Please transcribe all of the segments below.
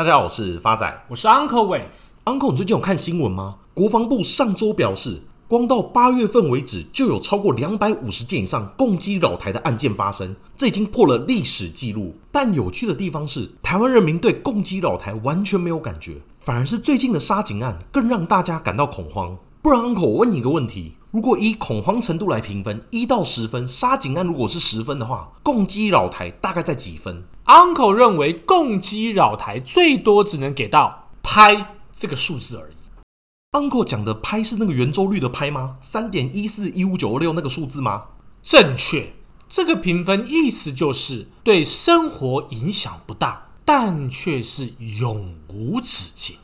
大家好，我是发仔，我是 Uncle Wave。Uncle，你最近有看新闻吗？国防部上周表示，光到八月份为止，就有超过两百五十件以上共机扰台的案件发生，这已经破了历史记录。但有趣的地方是，台湾人民对共机扰台完全没有感觉，反而是最近的杀警案更让大家感到恐慌。不然，Uncle，我问你一个问题。如果以恐慌程度来评分，一到十分，杀警案如果是十分的话，共机扰台大概在几分？Uncle 认为共机扰台最多只能给到拍这个数字而已。Uncle 讲的拍是那个圆周率的拍吗？三点一四一五九二六那个数字吗？正确，这个评分意思就是对生活影响不大，但却是永无止境。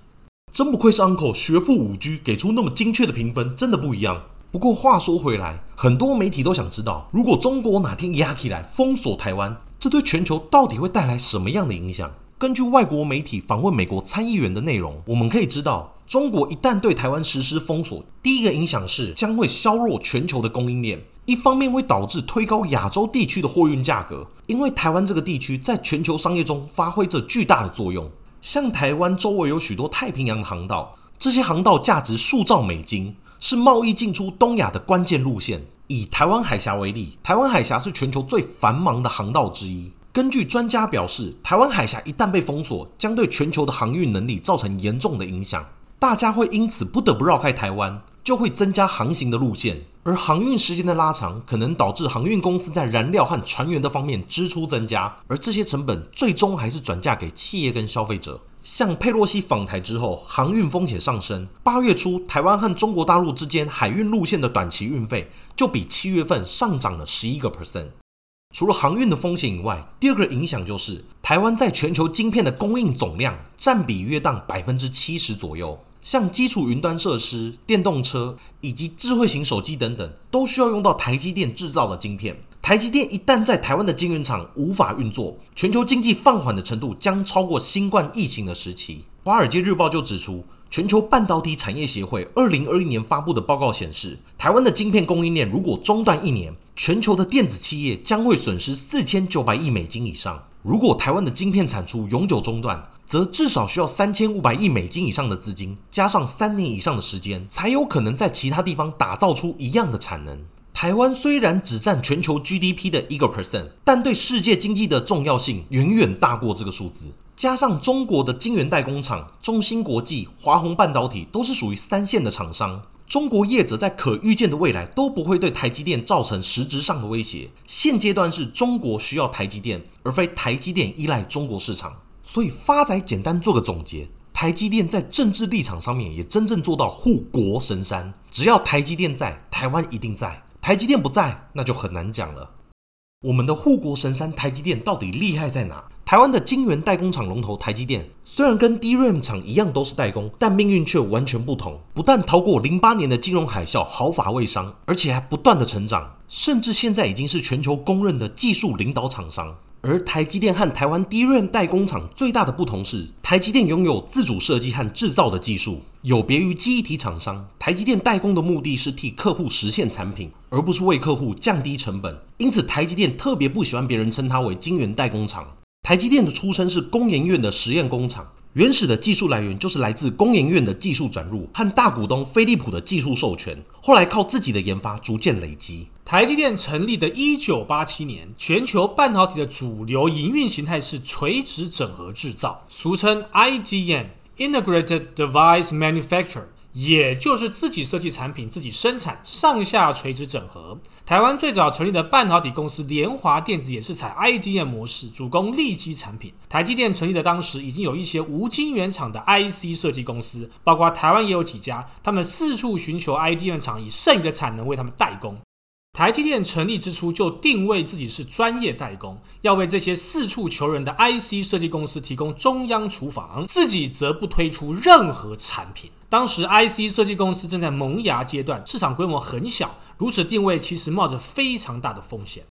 真不愧是 Uncle 学富五车，给出那么精确的评分，真的不一样。不过话说回来，很多媒体都想知道，如果中国哪天压起来封锁台湾，这对全球到底会带来什么样的影响？根据外国媒体访问美国参议员的内容，我们可以知道，中国一旦对台湾实施封锁，第一个影响是将会削弱全球的供应链，一方面会导致推高亚洲地区的货运价格，因为台湾这个地区在全球商业中发挥着巨大的作用。像台湾周围有许多太平洋航道，这些航道价值数兆美金。是贸易进出东亚的关键路线。以台湾海峡为例，台湾海峡是全球最繁忙的航道之一。根据专家表示，台湾海峡一旦被封锁，将对全球的航运能力造成严重的影响。大家会因此不得不绕开台湾，就会增加航行的路线，而航运时间的拉长，可能导致航运公司在燃料和船员的方面支出增加，而这些成本最终还是转嫁给企业跟消费者。像佩洛西访台之后，航运风险上升。八月初，台湾和中国大陆之间海运路线的短期运费就比七月份上涨了十一个 percent。除了航运的风险以外，第二个影响就是台湾在全球晶片的供应总量占比约当百分之七十左右。像基础云端设施、电动车以及智慧型手机等等，都需要用到台积电制造的晶片。台积电一旦在台湾的晶圆厂无法运作，全球经济放缓的程度将超过新冠疫情的时期。华尔街日报就指出，全球半导体产业协会二零二一年发布的报告显示，台湾的晶片供应链如果中断一年，全球的电子企业将会损失四千九百亿美金以上。如果台湾的晶片产出永久中断，则至少需要三千五百亿美金以上的资金，加上三年以上的时间，才有可能在其他地方打造出一样的产能。台湾虽然只占全球 GDP 的一个 percent，但对世界经济的重要性远远大过这个数字。加上中国的晶圆代工厂中芯国际、华虹半导体都是属于三线的厂商，中国业者在可预见的未来都不会对台积电造成实质上的威胁。现阶段是中国需要台积电，而非台积电依赖中国市场。所以发仔简单做个总结：台积电在政治立场上面也真正做到护国神山，只要台积电在，台湾一定在。台积电不在，那就很难讲了。我们的护国神山台积电到底厉害在哪？台湾的晶圆代工厂龙头台积电，虽然跟 DRAM 厂一样都是代工，但命运却完全不同。不但逃过零八年的金融海啸，毫发未伤，而且还不断的成长，甚至现在已经是全球公认的技术领导厂商。而台积电和台湾 DRAM 代工厂最大的不同是，台积电拥有自主设计和制造的技术，有别于记忆体厂商。台积电代工的目的是替客户实现产品，而不是为客户降低成本。因此，台积电特别不喜欢别人称它为晶圆代工厂。台积电的出身是工研院的实验工厂。原始的技术来源就是来自工研院的技术转入和大股东飞利浦的技术授权，后来靠自己的研发逐渐累积。台积电成立的一九八七年，全球半导体的主流营运形态是垂直整合制造，俗称 IDM（Integrated Device Manufacturer）。也就是自己设计产品，自己生产，上下垂直整合。台湾最早成立的半导体公司联华电子也是采 IDM 模式，主攻利基产品。台积电成立的当时，已经有一些无晶圆厂的 IC 设计公司，包括台湾也有几家，他们四处寻求 IDM 厂，以剩余的产能为他们代工。台积电成立之初就定位自己是专业代工，要为这些四处求人的 IC 设计公司提供中央厨房，自己则不推出任何产品。当时 IC 设计公司正在萌芽阶段，市场规模很小，如此定位其实冒着非常大的风险。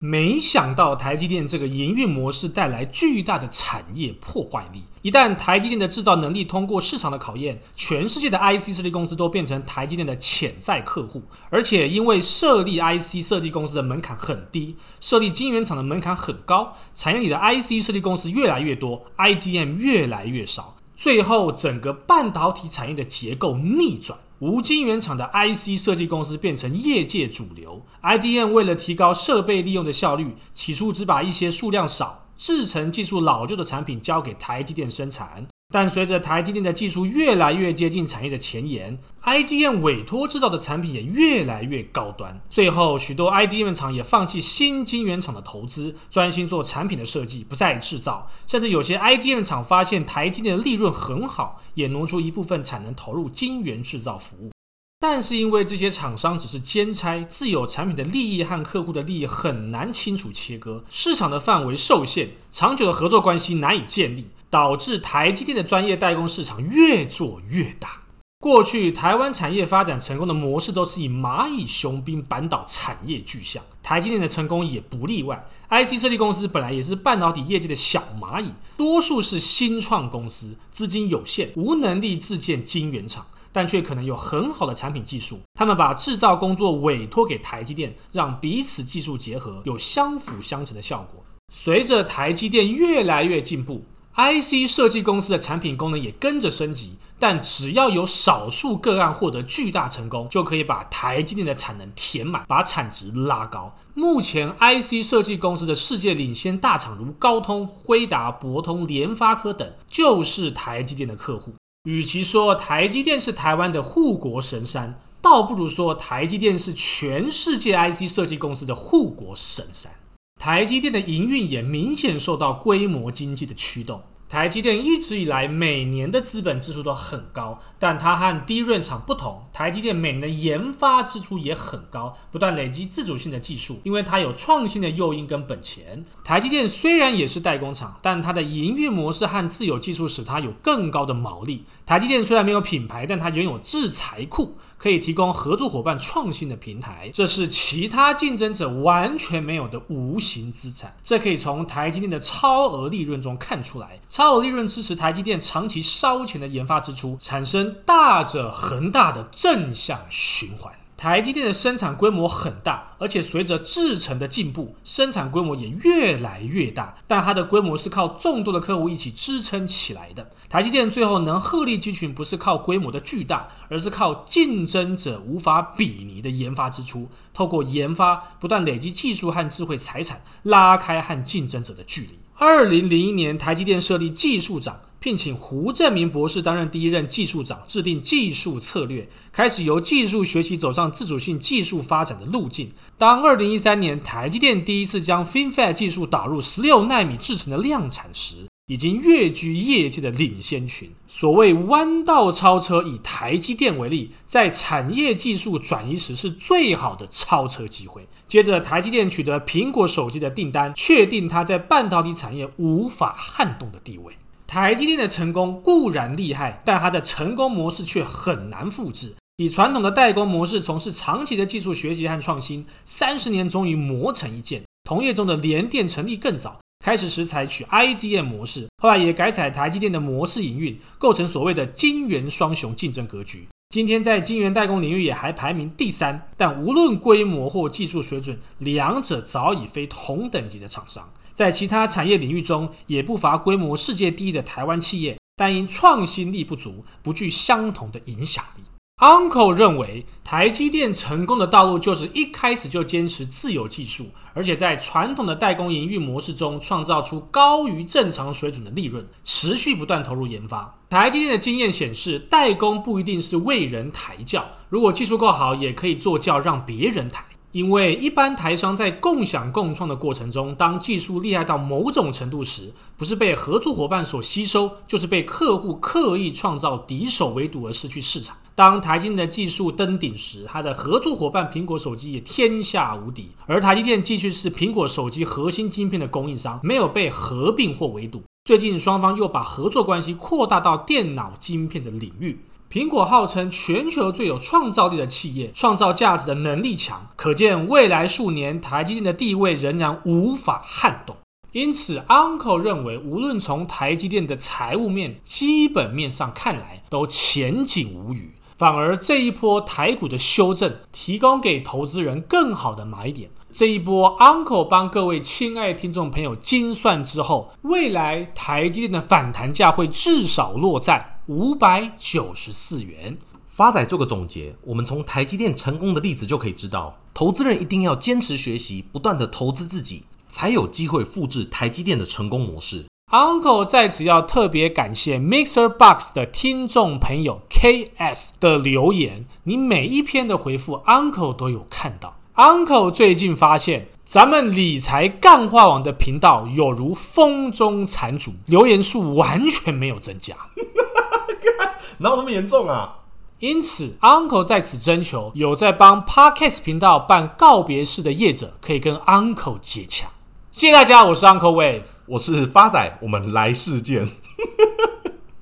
没想到台积电这个营运模式带来巨大的产业破坏力。一旦台积电的制造能力通过市场的考验，全世界的 IC 设计公司都变成台积电的潜在客户。而且因为设立 IC 设计公司的门槛很低，设立晶圆厂的门槛很高，产业里的 IC 设计公司越来越多，IDM 越来越少，最后整个半导体产业的结构逆转。无晶圆厂的 IC 设计公司变成业界主流，IDM 为了提高设备利用的效率，起初只把一些数量少、制程技术老旧的产品交给台积电生产。但随着台积电的技术越来越接近产业的前沿，IDM 委托制造的产品也越来越高端。最后，许多 IDM 厂也放弃新晶圆厂的投资，专心做产品的设计，不再制造。甚至有些 IDM 厂发现台积电的利润很好，也挪出一部分产能投入晶圆制造服务。但是因为这些厂商只是兼差，自有产品的利益和客户的利益很难清楚切割，市场的范围受限，长久的合作关系难以建立。导致台积电的专业代工市场越做越大。过去台湾产业发展成功的模式都是以蚂蚁雄兵扳倒产业巨象，台积电的成功也不例外。IC 设计公司本来也是半导体业界的小蚂蚁，多数是新创公司，资金有限，无能力自建晶圆厂，但却可能有很好的产品技术。他们把制造工作委托给台积电，让彼此技术结合，有相辅相成的效果。随着台积电越来越进步。IC 设计公司的产品功能也跟着升级，但只要有少数个案获得巨大成功，就可以把台积电的产能填满，把产值拉高。目前 IC 设计公司的世界领先大厂如高通、辉达、博通、联发科等，就是台积电的客户。与其说台积电是台湾的护国神山，倒不如说台积电是全世界 IC 设计公司的护国神山。台积电的营运也明显受到规模经济的驱动。台积电一直以来每年的资本支出都很高，但它和低润厂不同，台积电每年的研发支出也很高，不断累积自主性的技术，因为它有创新的诱因跟本钱。台积电虽然也是代工厂，但它的营运模式和自有技术使它有更高的毛利。台积电虽然没有品牌，但它拥有智财库，可以提供合作伙伴创新的平台，这是其他竞争者完全没有的无形资产。这可以从台积电的超额利润中看出来。超额利润支持台积电长期烧钱的研发支出，产生大者恒大的正向循环。台积电的生产规模很大，而且随着制程的进步，生产规模也越来越大。但它的规模是靠众多的客户一起支撑起来的。台积电最后能鹤立鸡群，不是靠规模的巨大，而是靠竞争者无法比拟的研发支出，透过研发不断累积技术和智慧财产，拉开和竞争者的距离。二零零一年，台积电设立技术长。聘请胡正明博士担任第一任技术长，制定技术策略，开始由技术学习走上自主性技术发展的路径。当二零一三年台积电第一次将 FinFET 技术导入十六纳米制程的量产时，已经跃居业界的领先群。所谓弯道超车，以台积电为例，在产业技术转移时是最好的超车机会。接着，台积电取得苹果手机的订单，确定它在半导体产业无法撼动的地位。台积电的成功固然厉害，但它的成功模式却很难复制。以传统的代工模式从事长期的技术学习和创新，三十年终于磨成一剑。同业中的联电成立更早，开始时采取 IDM 模式，后来也改采台积电的模式营运，构成所谓的晶圆双雄竞争格局。今天在晶圆代工领域也还排名第三，但无论规模或技术水准，两者早已非同等级的厂商。在其他产业领域中，也不乏规模世界第一的台湾企业，但因创新力不足，不具相同的影响力。Uncle 认为，台积电成功的道路就是一开始就坚持自有技术，而且在传统的代工营运模式中创造出高于正常水准的利润，持续不断投入研发。台积电的经验显示，代工不一定是为人抬轿，如果技术够好，也可以做轿让别人抬。因为一般台商在共享共创的过程中，当技术厉害到某种程度时，不是被合作伙伴所吸收，就是被客户刻意创造敌手围堵而失去市场。当台积电的技术登顶时，它的合作伙伴苹果手机也天下无敌，而台积电继续是苹果手机核心晶片的供应商，没有被合并或围堵。最近双方又把合作关系扩大到电脑晶片的领域。苹果号称全球最有创造力的企业，创造价值的能力强，可见未来数年台积电的地位仍然无法撼动。因此，Uncle 认为，无论从台积电的财务面、基本面上看来，都前景无虞。反而这一波台股的修正，提供给投资人更好的买点。这一波 Uncle 帮各位亲爱听众朋友精算之后，未来台积电的反弹价会至少落在五百九十四元。发仔做个总结，我们从台积电成功的例子就可以知道，投资人一定要坚持学习，不断的投资自己。才有机会复制台积电的成功模式。Uncle 在此要特别感谢 Mixer Box 的听众朋友 KS 的留言，你每一篇的回复 Uncle 都有看到。Uncle 最近发现，咱们理财干话网的频道有如风中残烛，留言数完全没有增加。哪有那么严重啊？因此，Uncle 在此征求有在帮 Podcast 频道办告别式的业者，可以跟 Uncle 接洽。谢谢大家，我是 Uncle Wave，我是发仔，我们来世见。